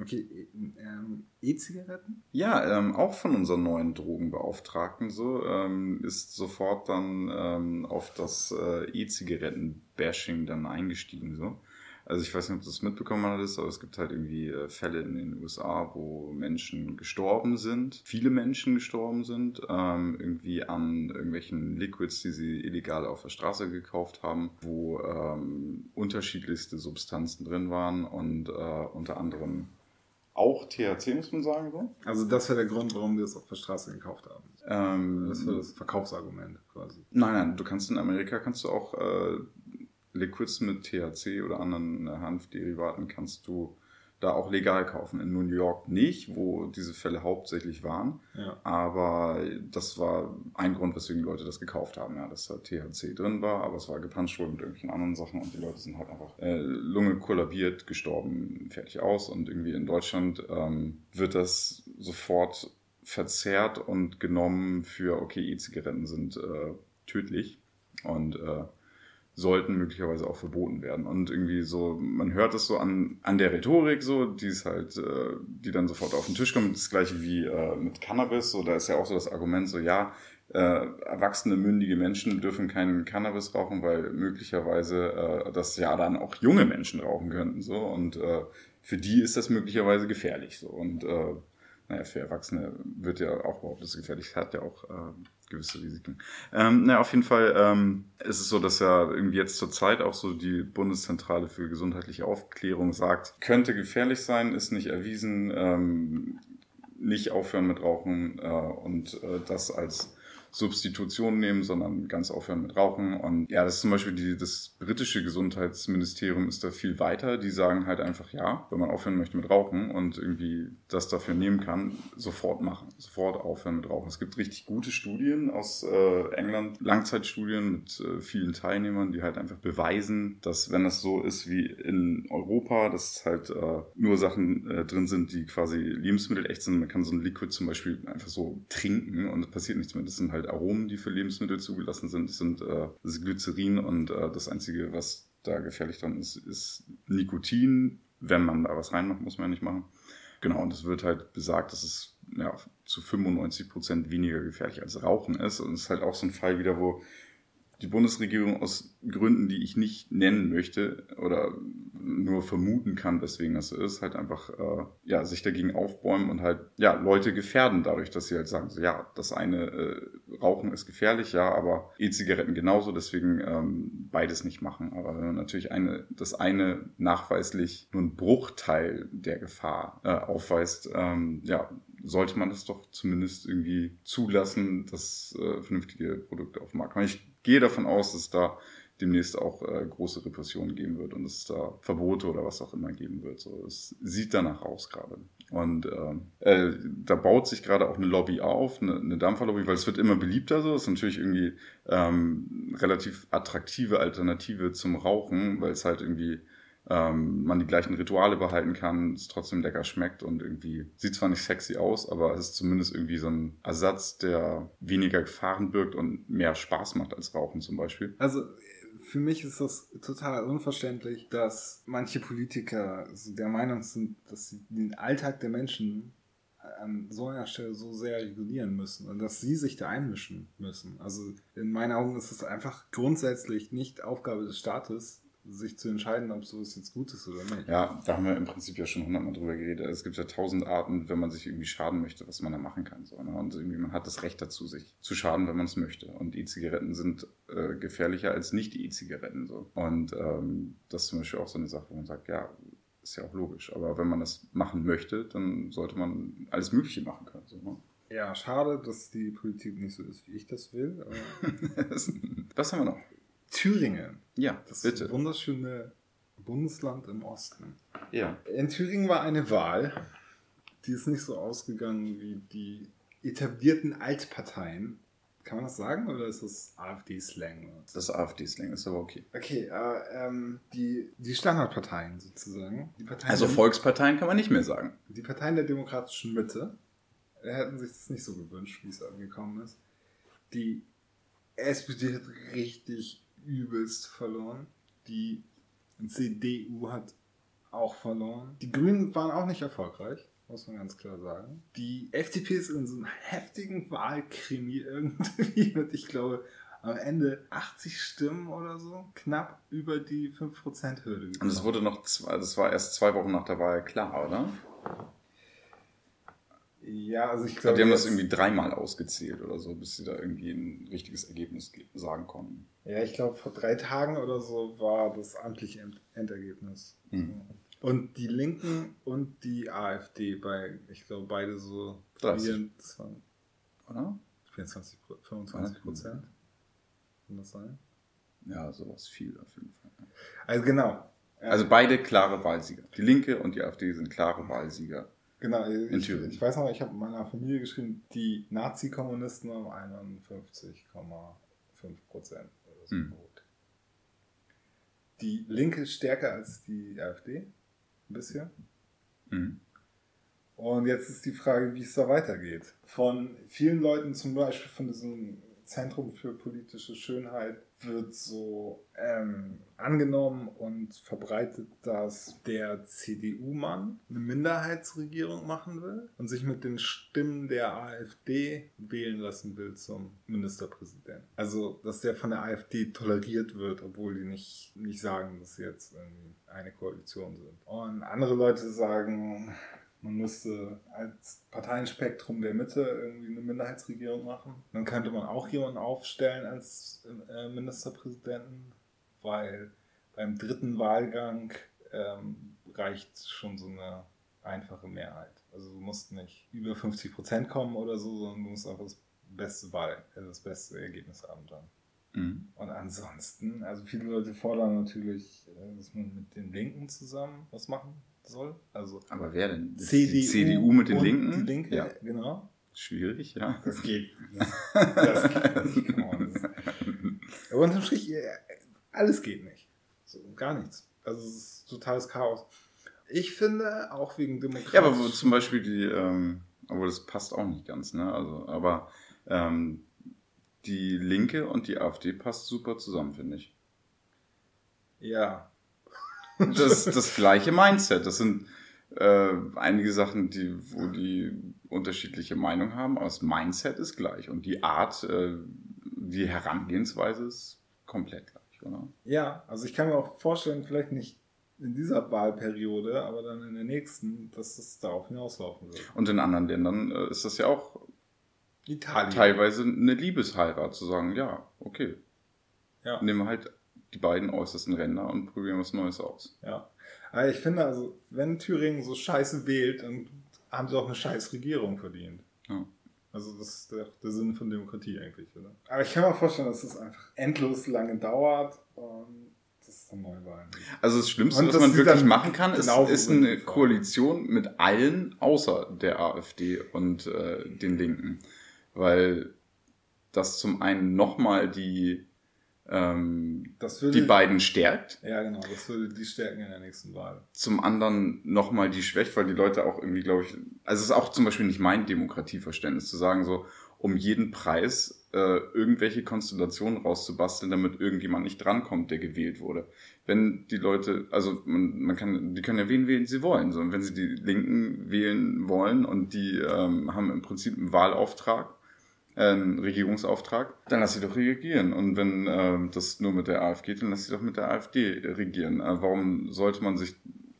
Okay, ähm, E-Zigaretten? Ja, ähm, auch von unseren neuen Drogenbeauftragten so, ähm, ist sofort dann ähm, auf das äh, E-Zigaretten-Bashing dann eingestiegen so. Also ich weiß nicht, ob du das mitbekommen hattest, aber es gibt halt irgendwie äh, Fälle in den USA, wo Menschen gestorben sind, viele Menschen gestorben sind, ähm, irgendwie an irgendwelchen Liquids, die sie illegal auf der Straße gekauft haben, wo ähm, unterschiedlichste Substanzen drin waren und äh, unter anderem auch THC, muss man sagen. So. Also das wäre der Grund, warum die es auf der Straße gekauft haben. Ähm, das wäre das Verkaufsargument quasi. Nein, nein, du kannst in Amerika kannst du auch äh, Liquids mit THC oder anderen Hanfderivaten kannst du da auch legal kaufen. In New York nicht, wo diese Fälle hauptsächlich waren. Ja. Aber das war ein Grund, weswegen Leute das gekauft haben, ja, dass da THC drin war, aber es war gepanscht wohl mit irgendwelchen anderen Sachen und die Leute sind halt einfach äh, Lunge kollabiert, gestorben, fertig aus. Und irgendwie in Deutschland ähm, wird das sofort verzerrt und genommen für, okay, E-Zigaretten sind äh, tödlich. Und äh, sollten möglicherweise auch verboten werden. Und irgendwie so, man hört es so an, an der Rhetorik so, die ist halt, äh, die dann sofort auf den Tisch kommt. Das gleiche wie äh, mit Cannabis, so da ist ja auch so das Argument so, ja, äh, erwachsene, mündige Menschen dürfen keinen Cannabis rauchen, weil möglicherweise äh, das ja dann auch junge Menschen rauchen könnten. So und äh, für die ist das möglicherweise gefährlich. So und äh, naja, für Erwachsene wird ja auch überhaupt das gefährlich, hat ja auch äh, gewisse Risiken. Ähm, naja, auf jeden Fall ähm, ist es so, dass ja irgendwie jetzt zur Zeit auch so die Bundeszentrale für gesundheitliche Aufklärung sagt, könnte gefährlich sein, ist nicht erwiesen, ähm, nicht aufhören mit Rauchen äh, und äh, das als Substitution nehmen, sondern ganz aufhören mit Rauchen. Und ja, das ist zum Beispiel die, das britische Gesundheitsministerium ist da viel weiter. Die sagen halt einfach, ja, wenn man aufhören möchte mit Rauchen und irgendwie das dafür nehmen kann, sofort machen, sofort aufhören mit Rauchen. Es gibt richtig gute Studien aus äh, England, Langzeitstudien mit äh, vielen Teilnehmern, die halt einfach beweisen, dass wenn das so ist wie in Europa, dass halt äh, nur Sachen äh, drin sind, die quasi Lebensmittel echt sind. Man kann so ein Liquid zum Beispiel einfach so trinken und es passiert nichts mehr. Das sind halt halt Aromen, die für Lebensmittel zugelassen sind. Das sind äh, das Glycerin und äh, das Einzige, was da gefährlich dann ist, ist Nikotin. Wenn man da was reinmacht, muss man ja nicht machen. Genau, und es wird halt besagt, dass es ja, zu 95 Prozent weniger gefährlich als Rauchen ist. Und es ist halt auch so ein Fall wieder, wo die Bundesregierung aus Gründen, die ich nicht nennen möchte oder nur vermuten kann, weswegen das so ist, halt einfach äh, ja, sich dagegen aufbäumen und halt ja, Leute gefährden dadurch, dass sie halt sagen, so, ja, das eine äh, Rauchen ist gefährlich, ja, aber E-Zigaretten genauso, deswegen ähm, beides nicht machen. Aber wenn man natürlich eine, das eine nachweislich nur ein Bruchteil der Gefahr äh, aufweist, ähm, ja, sollte man das doch zumindest irgendwie zulassen, dass äh, vernünftige Produkte auf den Markt kommen. Ich gehe davon aus, dass da demnächst auch äh, große Repressionen geben wird und es da Verbote oder was auch immer geben wird. So, es sieht danach aus gerade. Und äh, äh, da baut sich gerade auch eine Lobby auf, eine, eine Dampferlobby, weil es wird immer beliebter so. Es ist natürlich irgendwie ähm, relativ attraktive Alternative zum Rauchen, weil es halt irgendwie ähm, man die gleichen Rituale behalten kann, es trotzdem lecker schmeckt und irgendwie sieht zwar nicht sexy aus, aber es ist zumindest irgendwie so ein Ersatz, der weniger Gefahren birgt und mehr Spaß macht als Rauchen zum Beispiel. Also für mich ist das total unverständlich, dass manche Politiker der Meinung sind, dass sie den Alltag der Menschen an so einer Stelle so sehr regulieren müssen und dass sie sich da einmischen müssen. Also in meinen Augen ist es einfach grundsätzlich nicht Aufgabe des Staates, sich zu entscheiden, ob sowas jetzt gut ist oder nicht. Ja, da haben wir im Prinzip ja schon hundertmal drüber geredet. Es gibt ja tausend Arten, wenn man sich irgendwie schaden möchte, was man da machen kann. So, ne? Und irgendwie man hat das Recht dazu, sich zu schaden, wenn man es möchte. Und E-Zigaretten sind äh, gefährlicher als nicht E-Zigaretten. So. Und ähm, das ist zum Beispiel auch so eine Sache, wo man sagt, ja, ist ja auch logisch. Aber wenn man das machen möchte, dann sollte man alles Mögliche machen können. So, ne? Ja, schade, dass die Politik nicht so ist, wie ich das will. was haben wir noch? Thüringen. Ja, das bitte. wunderschöne Bundesland im Osten. Ja. In Thüringen war eine Wahl, die ist nicht so ausgegangen wie die etablierten Altparteien. Kann man das sagen oder ist das AfD-Slang? Das ist AfD-Slang, ist aber okay. Okay, äh, ähm, die, die Standardparteien sozusagen. Die Parteien Also Volksparteien kann man nicht mehr sagen. die Parteien der demokratischen Mitte hätten sich das nicht so gewünscht, wie es angekommen ist. Die SPD hat richtig übelst verloren. Die CDU hat auch verloren. Die Grünen waren auch nicht erfolgreich, muss man ganz klar sagen. Die FDP ist in so einem heftigen Wahlkrimi irgendwie mit, ich glaube, am Ende 80 Stimmen oder so, knapp über die 5%-Hürde Und es wurde noch, zwei, das war erst zwei Wochen nach der Wahl klar, oder? Ja, also ich glaube. die haben das irgendwie dreimal ausgezählt oder so, bis sie da irgendwie ein richtiges Ergebnis ge- sagen konnten. Ja, ich glaube, vor drei Tagen oder so war das amtliche End Endergebnis. Mhm. Und die Linken und die AfD bei, ich glaube, beide so 30. 24, Oder? 24 Pro- 25 Prozent. Kann das sein? Ja, sowas viel auf jeden Fall. Also genau. Also beide klare Wahlsieger. Die Linke und die AfD sind klare Wahlsieger. Genau, ich, ich weiß noch, ich habe meiner Familie geschrieben, die Nazi-Kommunisten haben 51,5 Prozent oder so. Hm. Die Linke ist stärker als die AfD. Ein bisschen. Mhm. Und jetzt ist die Frage, wie es da weitergeht. Von vielen Leuten, zum Beispiel von diesem Zentrum für politische Schönheit, wird so ähm, angenommen und verbreitet, dass der CDU-Mann eine Minderheitsregierung machen will und sich mit den Stimmen der AfD wählen lassen will zum Ministerpräsidenten. Also, dass der von der AfD toleriert wird, obwohl die nicht, nicht sagen, dass sie jetzt irgendwie eine Koalition sind. Und andere Leute sagen, man müsste als Parteienspektrum der Mitte irgendwie eine Minderheitsregierung machen. Dann könnte man auch jemanden aufstellen als äh, Ministerpräsidenten, weil beim dritten Wahlgang ähm, reicht schon so eine einfache Mehrheit. Also du musst nicht über 50 Prozent kommen oder so, sondern du musst einfach das beste Wahl, also das beste Ergebnis haben dann. Mhm. Und ansonsten, also viele Leute fordern natürlich, äh, dass man mit den Linken zusammen was machen soll. Also Aber wer denn? Die CDU, CDU mit den Linken? Die Linke, Ja. genau. Schwierig, ja. Das geht. Das, das geht nicht. Aber unterm Strich, äh, alles geht nicht. So, gar nichts. Also es ist totales Chaos. Ich finde, auch wegen Demokratie. Ja, aber zum Beispiel die, ähm, obwohl das passt auch nicht ganz, ne? Also, aber ähm, die Linke und die AfD passt super zusammen, finde ich. Ja. Das ist das gleiche Mindset. Das sind äh, einige Sachen, die, wo die unterschiedliche Meinung haben, aber das Mindset ist gleich. Und die Art, äh, die Herangehensweise ist komplett gleich, oder? Ja, also ich kann mir auch vorstellen, vielleicht nicht in dieser Wahlperiode, aber dann in der nächsten, dass es darauf hinauslaufen wird. Und in anderen Ländern äh, ist das ja auch Italien. teilweise eine Liebesheirat, zu sagen, ja, okay, Ja. nehmen wir halt die beiden äußersten Ränder und probieren was Neues aus. Ja. Aber ich finde, also, wenn Thüringen so scheiße wählt, dann haben sie auch eine scheiß Regierung verdient. Ja. Also das ist der, der Sinn von Demokratie eigentlich, oder? Aber ich kann mir vorstellen, dass es einfach endlos lange dauert und dass es dann Neuwahlen. Also das Schlimmste, Und was man wirklich machen kann, ist, ist eine. Koalition mit allen außer der AfD und äh, den Linken. Weil das zum einen nochmal die, ähm, würde, die beiden stärkt, Ja, genau, das würde die stärken in der nächsten Wahl. zum anderen nochmal die schwächt, weil die Leute auch irgendwie, glaube ich, also es ist auch zum Beispiel nicht mein Demokratieverständnis zu sagen, so um jeden Preis äh, irgendwelche Konstellationen rauszubasteln, damit irgendjemand nicht drankommt, der gewählt wurde. Wenn die Leute, also man, man kann, die können ja wen wählen, sie wollen. So, und wenn sie die Linken wählen wollen und die ähm, haben im Prinzip einen Wahlauftrag, einen Regierungsauftrag, dann lass sie doch regieren. Und wenn ähm, das nur mit der AfD geht, dann lass sie doch mit der AfD regieren. Äh, warum sollte man sich,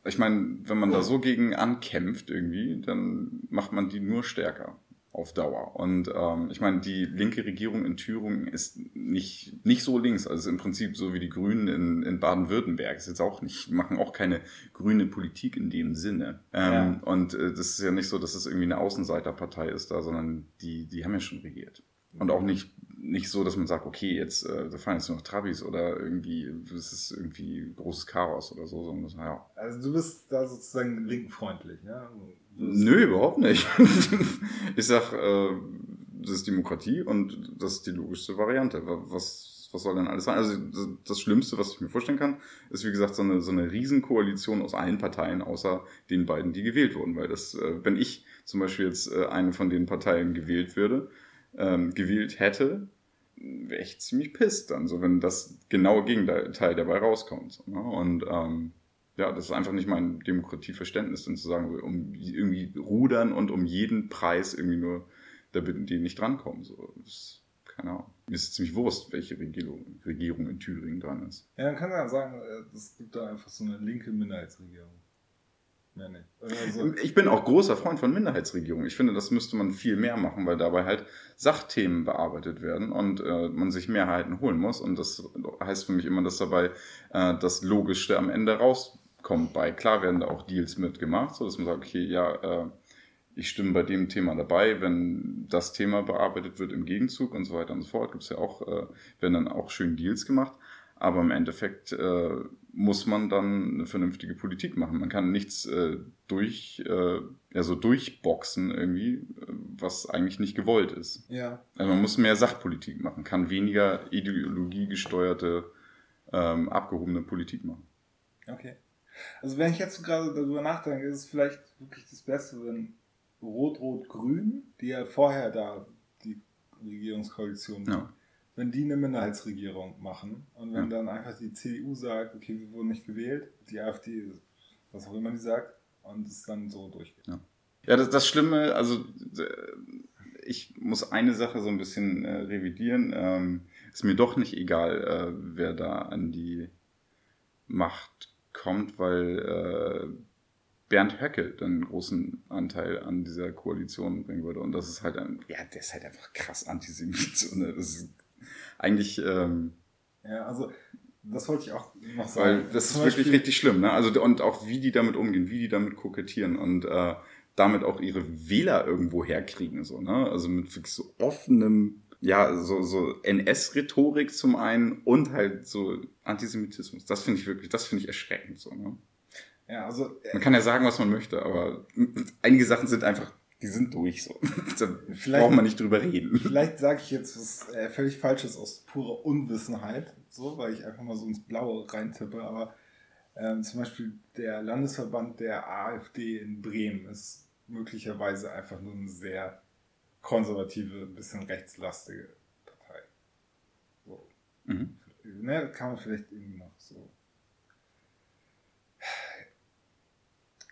ich meine, wenn man da so gegen ankämpft irgendwie, dann macht man die nur stärker auf Dauer. Und ähm, ich meine, die linke Regierung in Thüringen ist nicht, nicht so links, also im Prinzip so wie die Grünen in, in Baden-Württemberg. Ist jetzt auch nicht, machen auch keine grüne Politik in dem Sinne. Ähm, Ja. Und äh, das ist ja nicht so, dass es irgendwie eine Außenseiterpartei ist da, sondern die, die haben ja schon regiert. Und auch nicht, nicht so, dass man sagt, okay, jetzt äh, da fahren jetzt nur noch Trabis oder irgendwie, das ist irgendwie großes Chaos oder so, sondern das, ja. Also du bist da sozusagen linkenfreundlich, ja? Bist- Nö, überhaupt nicht. ich sag, äh, das ist Demokratie und das ist die logischste Variante. Wa- Was, was soll denn alles sein? Also das- das Schlimmste, was ich mir vorstellen kann, ist wie gesagt so eine, so eine Riesenkoalition aus allen Parteien, außer den beiden, die gewählt wurden. Weil das, äh, wenn ich zum Beispiel jetzt äh, eine von den Parteien gewählt würde, ähm, gewählt hätte, wäre ich ziemlich pisst dann, so wenn das genaue Gegenteil dabei rauskommt. So, ne? Und ähm, ja, das ist einfach nicht mein Demokratieverständnis, dann zu sagen, um irgendwie rudern und um jeden Preis irgendwie nur, damit die nicht drankommen. So, das keine Ahnung. Mir ist ziemlich Wurst, welche Regierung, Regierung in Thüringen dran ist. Ja, dann kann man ja sagen, äh, es gibt da einfach so eine linke Minderheitsregierung. Mehr nicht. Also, Ich bin auch großer Freund von Minderheitsregierungen. Ich finde, das müsste man viel mehr machen, weil dabei halt Sachthemen bearbeitet werden und äh, man sich Mehrheiten holen muss. Und das heißt für mich immer, dass dabei äh, das Logischste am Ende rauskommt bei. Klar werden da auch Deals mitgemacht, so dass man sagt, okay, ja, äh, ich stimme bei dem Thema dabei, wenn das Thema bearbeitet wird im Gegenzug und so weiter und so fort. Gibt es ja auch, äh, werden dann auch schön Deals gemacht. Aber im Endeffekt äh, muss man dann eine vernünftige Politik machen. Man kann nichts äh, durch, äh, ja, so durchboxen irgendwie, äh, was eigentlich nicht gewollt ist. ja. Also man muss mehr Sachpolitik machen, kann weniger ideologiegesteuerte, ähm, abgehobene Politik machen. Okay. Also wenn ich jetzt gerade darüber nachdenke, ist es vielleicht wirklich das Beste, wenn Rot-Rot-Grün, die ja vorher da die Regierungskoalition, Ja. Wenn die eine Minderheitsregierung machen und wenn Ja. dann einfach die CDU sagt, okay, wir wurden nicht gewählt, die AfD, was auch immer die sagt, und es dann so durchgeht. Ja, das, das Schlimme, also äh, ich muss eine Sache so ein bisschen äh, revidieren. Ähm, ist mir doch nicht egal, äh, wer da an die Macht kommt, weil äh, Bernd Höcke dann einen großen Anteil an dieser Koalition bringen würde. Und das ist halt ein, ja, der ist halt einfach krass antisemit. Ne? Das ist eigentlich, ähm, Ja, also das wollte ich auch noch weil sagen. das ist Zum wirklich Beispiel- richtig schlimm, ne? Also und auch wie die damit umgehen, wie die damit kokettieren und äh, damit auch ihre Wähler irgendwo herkriegen, so, ne? Also mit wirklich so offenem, ja, so, so NS-Rhetorik zum einen und halt so Antisemitismus. Das finde ich wirklich, das finde ich erschreckend, so, ne? Ja, also äh, Man kann ja sagen, was man möchte, aber einige Sachen sind einfach, die sind durch, so. da Vielleicht- braucht man nicht drüber reden. Vielleicht sage ich jetzt was äh, völlig Falsches aus purer Unwissenheit, so, weil ich einfach mal so ins Blaue reintippe, aber ähm, zum Beispiel der Landesverband der AfD in Bremen ist möglicherweise einfach nur eine sehr konservative, ein bisschen rechtslastige Partei. So. Mhm. Ne, kann man vielleicht irgendwie noch so.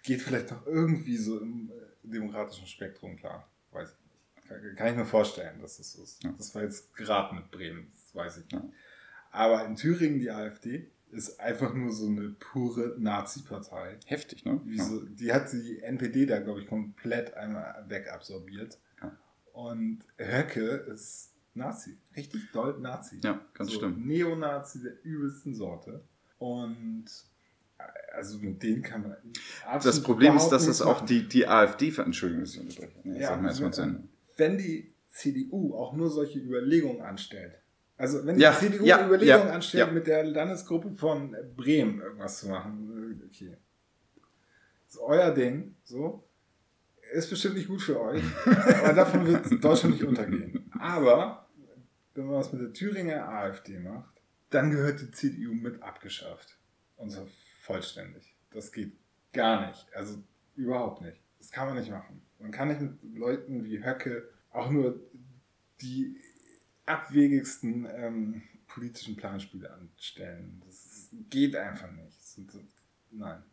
Geht vielleicht noch irgendwie so im äh, demokratischen Spektrum klar. Weiß ich nicht. Kann, kann ich mir vorstellen, dass das so ist. Ja. Das war jetzt gerade mit Bremen, das weiß ich nicht. Ja. Aber in Thüringen die AfD ist einfach nur so eine pure Nazi-Partei. Heftig, ne? Wie so, die hat die NPD da, glaube ich, komplett einmal wegabsorbiert. Ja. Und Höcke ist Nazi. Richtig doll Nazi. Ja, ganz so stimmt. Neonazi der übelsten Sorte. Und also mit denen kann man. Das absolut Problem ist, dass das auch die, die AfD, Entschuldigung, dass ich unterbreche. Nee, Ja, Ende. wenn die CDU auch nur solche Überlegungen anstellt, also wenn die Ja, CDU ja, Überlegungen ja, anstellt, mit der Landesgruppe von Bremen irgendwas zu machen, okay. Das ist euer Ding, so. Ist bestimmt nicht gut für euch, aber davon wird Deutschland nicht untergehen. Aber wenn man was mit der Thüringer AfD macht, dann gehört die CDU mit abgeschafft. Und zwar vollständig. Das geht gar nicht. Also überhaupt nicht. Das kann man nicht machen. Man kann nicht mit Leuten wie Höcke auch nur die abwegigsten ähm, politischen Planspiele anstellen. Das geht einfach nicht. Nein.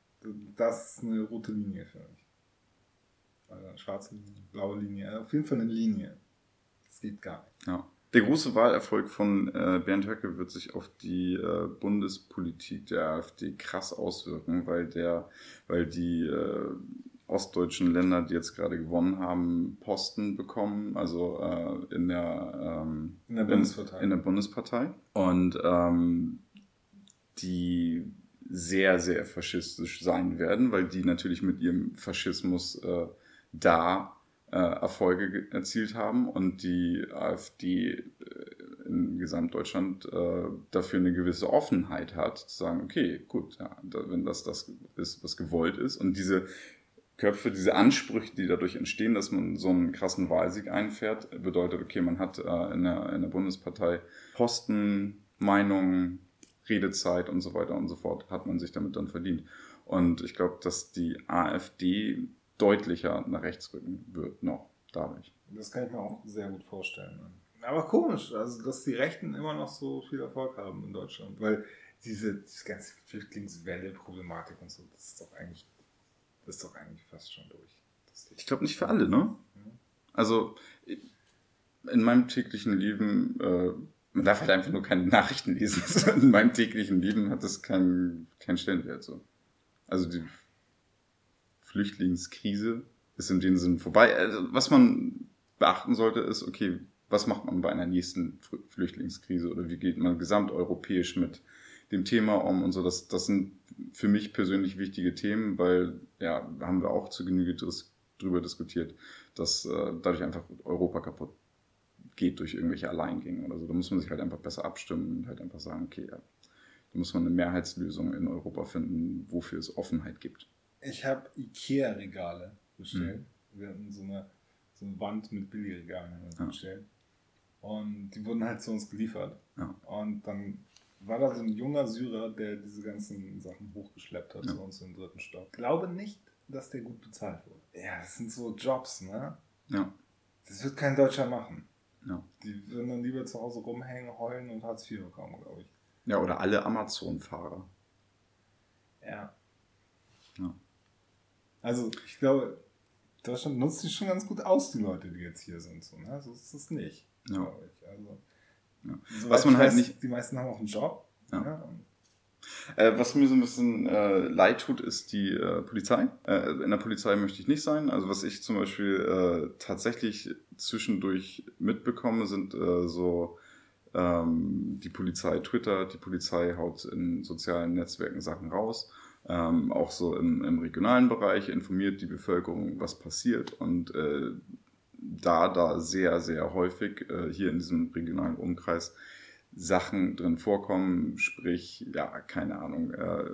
Das ist eine rote Linie für mich. Also eine schwarze blaue Linie. Auf jeden Fall eine Linie. Das geht gar nicht. Ja. Der große Wahlerfolg von äh, Bernd Höcke wird sich auf die äh, Bundespolitik der AfD krass auswirken, weil der, weil die äh, ostdeutschen Länder, die jetzt gerade gewonnen haben, Posten bekommen, also äh, in der ähm, In der Bundespartei. In, der Bundespartei. Und ähm, die sehr, sehr faschistisch sein werden, weil die natürlich mit ihrem Faschismus äh, da äh, Erfolge ge- erzielt haben und die AfD äh, in Gesamtdeutschland äh, dafür eine gewisse Offenheit hat, zu sagen, okay, gut, ja, wenn das das ist, was gewollt ist und diese Köpfe, diese Ansprüche, die dadurch entstehen, dass man so einen krassen Wahlsieg einfährt, bedeutet, okay, man hat äh, in, der, in der Bundespartei Posten, Meinungen, Redezeit und so weiter und so fort, hat man sich damit dann verdient. Und ich glaube, dass die AfD deutlicher nach rechts rücken wird, noch dadurch. Das kann ich mir auch sehr gut vorstellen. Aber komisch, also dass die Rechten immer noch so viel Erfolg haben in Deutschland. Weil diese, diese ganze Flüchtlingswelle-Problematik und so, das ist doch eigentlich, das ist doch eigentlich fast schon durch. Ich glaube nicht für alle, ne? Also in meinem täglichen Leben, äh, man darf halt einfach nur keine Nachrichten lesen. in meinem täglichen Leben hat das keinen keinen Stellenwert so. Also die Flüchtlingskrise ist in dem Sinn vorbei. Also, was man beachten sollte, ist, okay, was macht man bei einer nächsten Fl- Flüchtlingskrise oder wie geht man gesamteuropäisch mit dem Thema um und so. Das, das sind für mich persönlich wichtige Themen, weil, ja, haben wir auch zu Genüge dis drüber diskutiert, dass äh, dadurch einfach Europa kaputt geht durch irgendwelche Alleingänge oder so. Da muss man sich halt einfach besser abstimmen und halt einfach sagen, okay, ja, da muss man eine Mehrheitslösung in Europa finden, wofür es Offenheit gibt. Ich habe Ikea-Regale bestellt. Wir hatten so eine, so eine Wand mit Billigregalen Ja. bestellt. Und die wurden halt zu uns geliefert. Ja. Und dann war da so ein junger Syrer, der diese ganzen Sachen hochgeschleppt hat Ja. zu uns im dritten Stock. Ich glaube nicht, dass der gut bezahlt wurde. Ja, das sind so Jobs, ne? Ja, Das wird kein Deutscher machen. ja. Die würden dann lieber zu Hause rumhängen, heulen und Hartz IV bekommen, glaube ich. Ja, oder alle Amazon-Fahrer. Ja. Ja. Also, ich glaube, Deutschland nutzt sich schon ganz gut aus, die Leute, die jetzt hier sind. So, ne? So ist es nicht, Ja. glaube ich. Also, Ja. Was man halt weiß, nicht- Die meisten haben auch einen Job. Ja. Und Äh, was mir so ein bisschen äh, leid tut, ist die äh, Polizei. Äh, in der Polizei möchte ich nicht sein. Also was ich zum Beispiel äh, tatsächlich zwischendurch mitbekomme, sind äh, so ähm, die Polizei Twitter, die Polizei haut in sozialen Netzwerken Sachen raus. Ähm, auch so im, im regionalen Bereich informiert die Bevölkerung, was passiert. Und äh, da da sehr, sehr häufig äh, hier in diesem regionalen Umkreis Sachen drin vorkommen, sprich, ja, keine Ahnung, äh,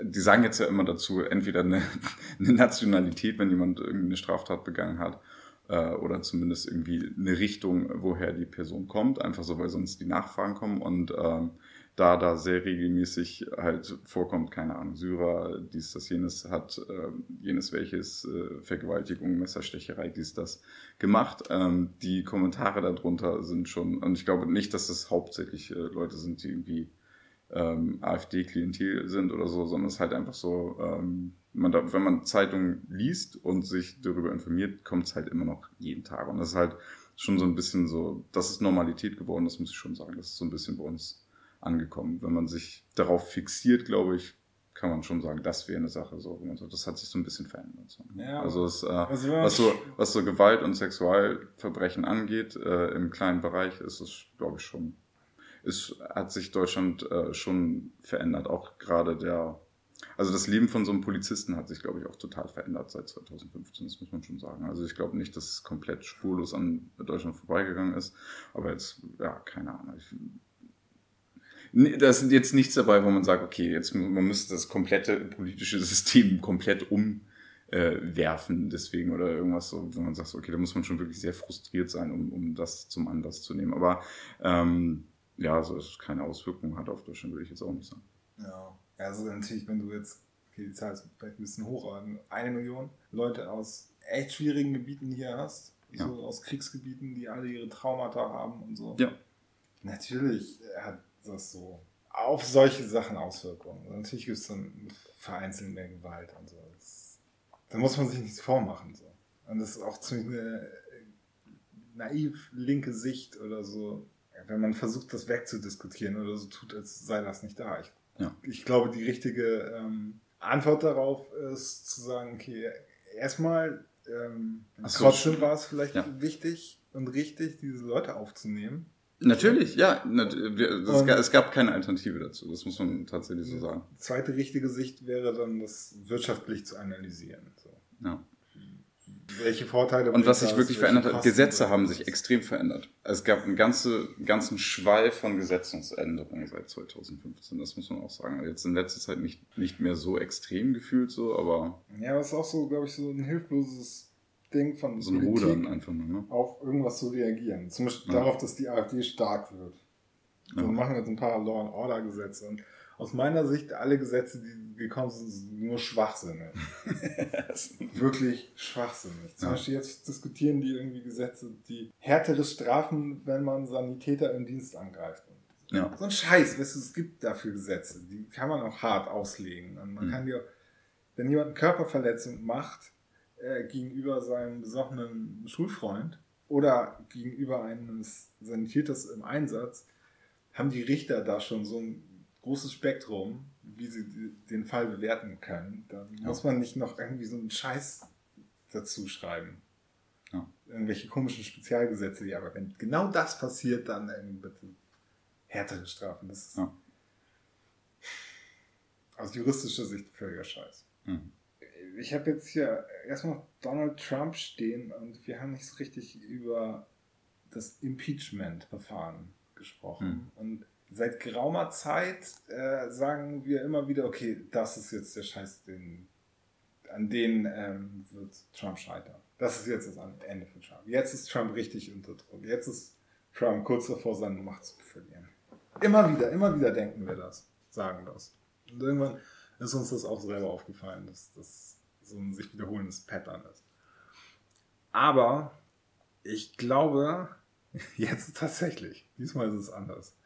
die sagen jetzt ja immer dazu, entweder eine, eine Nationalität, wenn jemand irgendeine Straftat begangen hat, äh, oder zumindest irgendwie eine Richtung, woher die Person kommt, einfach so, weil sonst die Nachfragen kommen und ähm, da da sehr regelmäßig halt vorkommt, keine Ahnung, Syrer, dies, das, jenes hat, äh, jenes welches, äh, Vergewaltigung, Messerstecherei, dies, das gemacht. Ähm, die Kommentare darunter sind schon, und ich glaube nicht, dass es hauptsächlich äh, Leute sind, die irgendwie ähm, AfD-Klientel sind oder so, sondern es ist halt einfach so, ähm, man da, wenn man Zeitungen liest und sich darüber informiert, kommt es halt immer noch jeden Tag. Und das ist halt schon so ein bisschen so, das ist Normalität geworden, das muss ich schon sagen. Das ist so ein bisschen bei uns angekommen. Wenn man sich darauf fixiert, glaube ich, kann man schon sagen, das wäre eine Sache. So, das hat sich so ein bisschen verändert. So. Ja, also, es, äh, also was, so, was so Gewalt und Sexualverbrechen angeht, äh, im kleinen Bereich ist es, glaube ich, schon, es hat sich Deutschland äh, schon verändert. Auch gerade der, also das Leben von so einem Polizisten hat sich, glaube ich, auch total verändert seit 2015, das muss man schon sagen. Also ich glaube nicht, dass es komplett spurlos an Deutschland vorbeigegangen ist, aber jetzt, ja, keine Ahnung. Ich, da ist jetzt nichts dabei, wo man sagt, okay, jetzt man müsste das komplette politische System komplett umwerfen, äh, deswegen oder irgendwas so, wo man sagt, okay, da muss man schon wirklich sehr frustriert sein, um, um das zum Anlass zu nehmen. Aber ähm, ja, also es keine Auswirkungen hat auf Deutschland, würde ich jetzt auch nicht sagen. Ja, also natürlich, wenn du jetzt, okay, die Zahl ist vielleicht ein bisschen hoch, aber eine Million Leute aus echt schwierigen Gebieten hier hast, ja. so aus Kriegsgebieten, die alle ihre Traumata haben und so. Ja. Natürlich hat das so auf solche Sachen Auswirkungen. Und natürlich gibt es dann vereinzelt mehr Gewalt und so. Das, da muss man sich nichts vormachen. So. Und das ist auch ziemlich eine äh, naiv linke Sicht oder so, wenn man versucht, das wegzudiskutieren oder so tut, als sei das nicht da. Ich, ja. ich glaube, die richtige ähm, Antwort darauf ist zu sagen, okay, erstmal ähm, trotzdem war es vielleicht ja. wichtig und richtig, diese Leute aufzunehmen. Natürlich, ja. Es gab, keine Alternative dazu, das muss man tatsächlich so sagen. Zweite richtige Sicht wäre dann, das wirtschaftlich zu analysieren. So. Ja. Welche Vorteile Und was sich wirklich verändert hat, Gesetze haben sich extrem verändert. Es gab einen ganze, ganzen Schwall von Gesetzungsänderungen seit 2015, das muss man auch sagen. Jetzt in letzter Zeit nicht, nicht mehr so extrem gefühlt so, aber. Ja, aber es ist auch so, glaube ich, so ein hilfloses Ding von so ein Rudern einfach nur, ne? auf irgendwas zu reagieren. Zum Beispiel ja. darauf, dass die AfD stark wird. Wir ja. machen jetzt ein paar Law and Order Gesetze und aus meiner Sicht alle Gesetze, die gekommen sind, sind nur schwachsinnig. Wirklich schwachsinnig. Zum ja. Beispiel jetzt diskutieren die irgendwie Gesetze, die härtere Strafen, wenn man Sanitäter im Dienst angreift. Ja. So ein Scheiß, weißt du, es gibt dafür Gesetze, die kann man auch hart auslegen. Und man mhm. kann dir, wenn jemand eine Körperverletzung macht, äh, gegenüber seinem besoffenen Schulfreund oder gegenüber eines Sanitäters im Einsatz, haben die Richter da schon so ein großes Spektrum, wie sie den Fall bewerten können. Da ja. muss man nicht noch irgendwie so einen Scheiß dazu schreiben. Ja. Irgendwelche komischen Spezialgesetze, die aber wenn genau das passiert, dann bitte härtere Strafen. Das ist ja. aus juristischer Sicht völliger Scheiß. Mhm ich habe jetzt hier erstmal Donald Trump stehen und wir haben nicht so richtig über das Impeachment-Verfahren gesprochen. Hm. Und seit geraumer Zeit äh, sagen wir immer wieder, okay, das ist jetzt der Scheiß, den, an den ähm, wird Trump scheitern. Das ist jetzt das Ende für Trump. Jetzt ist Trump richtig unter Druck. Jetzt ist Trump kurz davor, seine Macht zu verlieren. Immer wieder, immer wieder denken wir das, sagen das. Und irgendwann ist uns das auch selber aufgefallen, dass das so ein sich wiederholendes Pattern ist. Aber ich glaube, jetzt tatsächlich, diesmal ist es anders.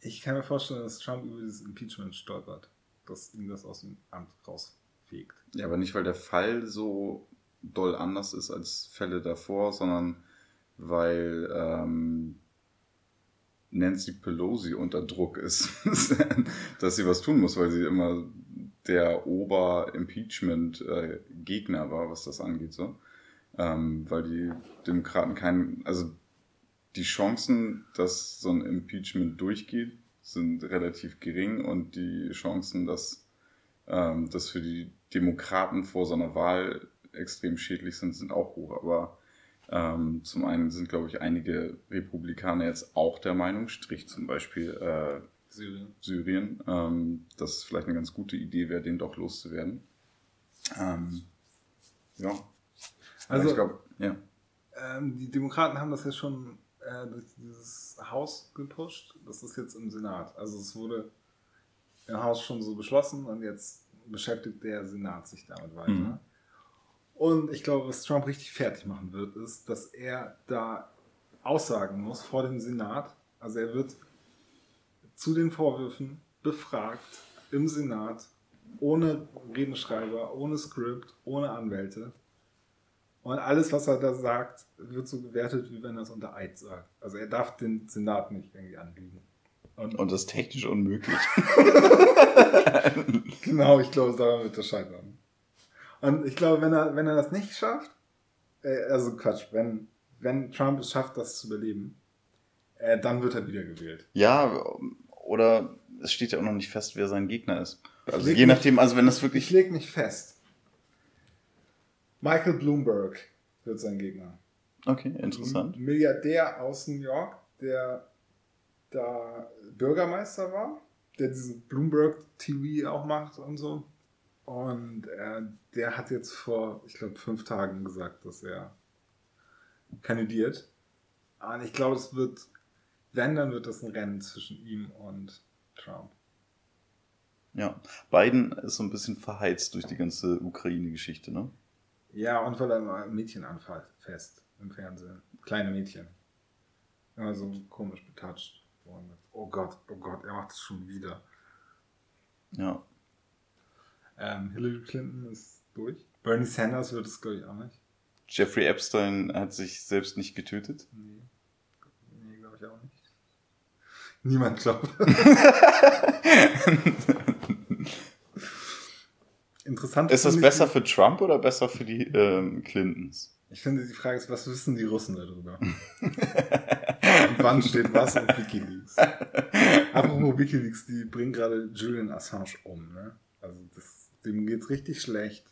Ich kann mir vorstellen, dass Trump über dieses Impeachment stolpert, dass ihm das aus dem Amt rausfegt. Ja, aber nicht, weil der Fall so doll anders ist als Fälle davor, sondern weil ähm, Nancy Pelosi unter Druck ist, dass sie was tun muss, weil sie immer der Ober-Impeachment-Gegner war, was das angeht, so. Ähm, weil die Demokraten keinen, also die Chancen, dass so ein Impeachment durchgeht, sind relativ gering und die Chancen, dass ähm, das für die Demokraten vor so einer Wahl extrem schädlich sind, sind auch hoch. Aber ähm, zum einen sind, glaube ich, einige Republikaner jetzt auch der Meinung, Strich zum Beispiel äh, Syrien, Syrien ähm, dass es vielleicht eine ganz gute Idee wäre, den doch loszuwerden. Ähm, ja. Also, ich glaube, ja. Ähm, die Demokraten haben das ja schon äh, durch dieses Haus gepusht. Das ist jetzt im Senat. Also es wurde im Haus schon so beschlossen und jetzt beschäftigt der Senat sich damit weiter. Mhm. Und ich glaube, was Trump richtig fertig machen wird, ist, dass er da aussagen muss vor dem Senat. Also er wird zu den Vorwürfen befragt im Senat, ohne Redenschreiber, ohne Skript, ohne Anwälte. Und alles, was er da sagt, wird so gewertet, wie wenn er es unter Eid sagt. Also er darf den Senat nicht irgendwie anlügen. Und, und das ist technisch unmöglich. genau, ich glaube, daran wird das scheitern. Und ich glaube, wenn er, wenn er das nicht schafft, äh, also Quatsch, wenn, wenn Trump es schafft, das zu überleben, äh, dann wird er wieder gewählt. Ja, oder es steht ja auch noch nicht fest, wer sein Gegner ist. Also je nachdem, also wenn das wirklich. Ich leg nicht fest. Michael Bloomberg wird sein Gegner. Okay, interessant. Ein Milliardär aus New York, der da Bürgermeister war, der diesen Bloomberg TV auch macht und so. Und äh, der hat jetzt vor, ich glaube, fünf Tagen gesagt, dass er kandidiert. Und ich glaube, es wird, wenn, dann wird das ein Rennen zwischen ihm und Trump. Ja, Biden ist so ein bisschen verheizt durch die ganze Ukraine-Geschichte, ne? Ja, und weil er ein Mädchen anfasst im Fernsehen. Kleine Mädchen. Immer so komisch betatscht worden. Oh Gott, oh Gott, er macht es schon wieder. Ja. Ähm, Hillary Clinton ist durch. Bernie Sanders wird es, glaube ich, auch nicht. Jeffrey Epstein hat sich selbst nicht getötet? Nee. Nee, glaube ich auch nicht. Niemand glaubt. Interessant. Ist das besser für Trump oder besser für die ähm, Clintons? Ich finde, die Frage ist, was wissen die Russen darüber? Und wann steht was auf Wikileaks? Apropos Wikileaks, die bringen gerade Julian Assange um. Ne? Also das, dem geht's richtig schlecht.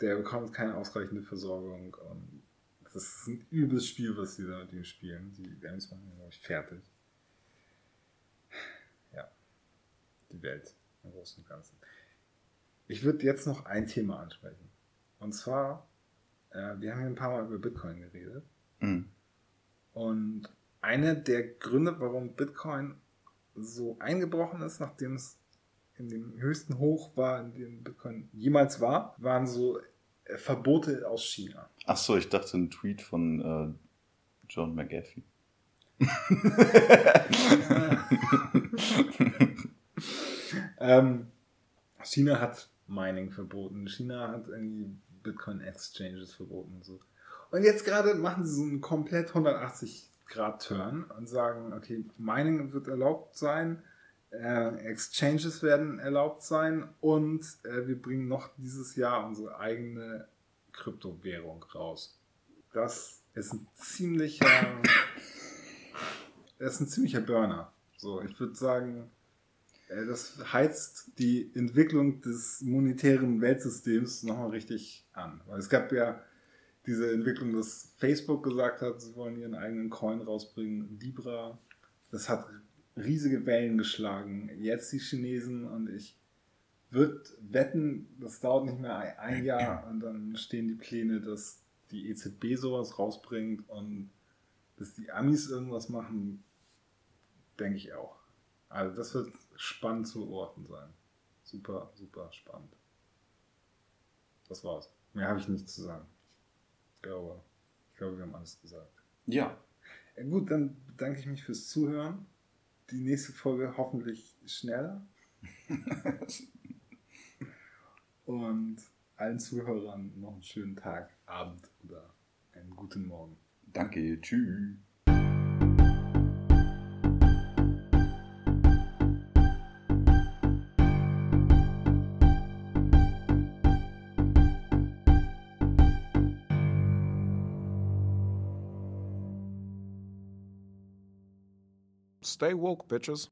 Der bekommt keine ausreichende Versorgung. Und das ist ein übles Spiel, was sie da mit ihm spielen. Die Games machen glaube ich, fertig. Ja. Die Welt im Großen und Ganzen. Ich würde jetzt noch ein Thema ansprechen. Und zwar, äh, wir haben hier ein paar Mal über Bitcoin geredet. Mhm. Und einer der Gründe, warum Bitcoin so eingebrochen ist, nachdem es in dem höchsten Hoch war, in dem Bitcoin jemals war, waren so äh, Verbote aus China. Ach so, ich dachte ein Tweet von äh, John McAfee. ähm, China hat Mining verboten. China hat irgendwie Bitcoin Exchanges verboten und so. Und jetzt gerade machen sie so einen komplett 180 Grad Turn und sagen, okay, Mining wird erlaubt sein, äh, Exchanges werden erlaubt sein und äh, wir bringen noch dieses Jahr unsere eigene Kryptowährung raus. Das ist ein ziemlicher, das ist ein ziemlicher Burner. So, ich würde sagen, das heizt die Entwicklung des monetären Weltsystems nochmal richtig an. Weil es gab ja diese Entwicklung, dass Facebook gesagt hat, sie wollen ihren eigenen Coin rausbringen, Libra. Das hat riesige Wellen geschlagen. Jetzt die Chinesen und ich würde wetten, das dauert nicht mehr ein Jahr und dann stehen die Pläne, dass die EZB sowas rausbringt und dass die Amis irgendwas machen, denke ich auch. Also das wird spannend zu beobachten sein. Super, super spannend. Das war's. Mehr habe ich nicht zu sagen. Ich glaube, ich glaube, wir haben alles gesagt. Ja. ja. Gut, dann bedanke ich mich fürs Zuhören. Die nächste Folge hoffentlich schneller. Und allen Zuhörern noch einen schönen Tag, Abend oder einen guten Morgen. Danke, tschüss. Stay woke, bitches.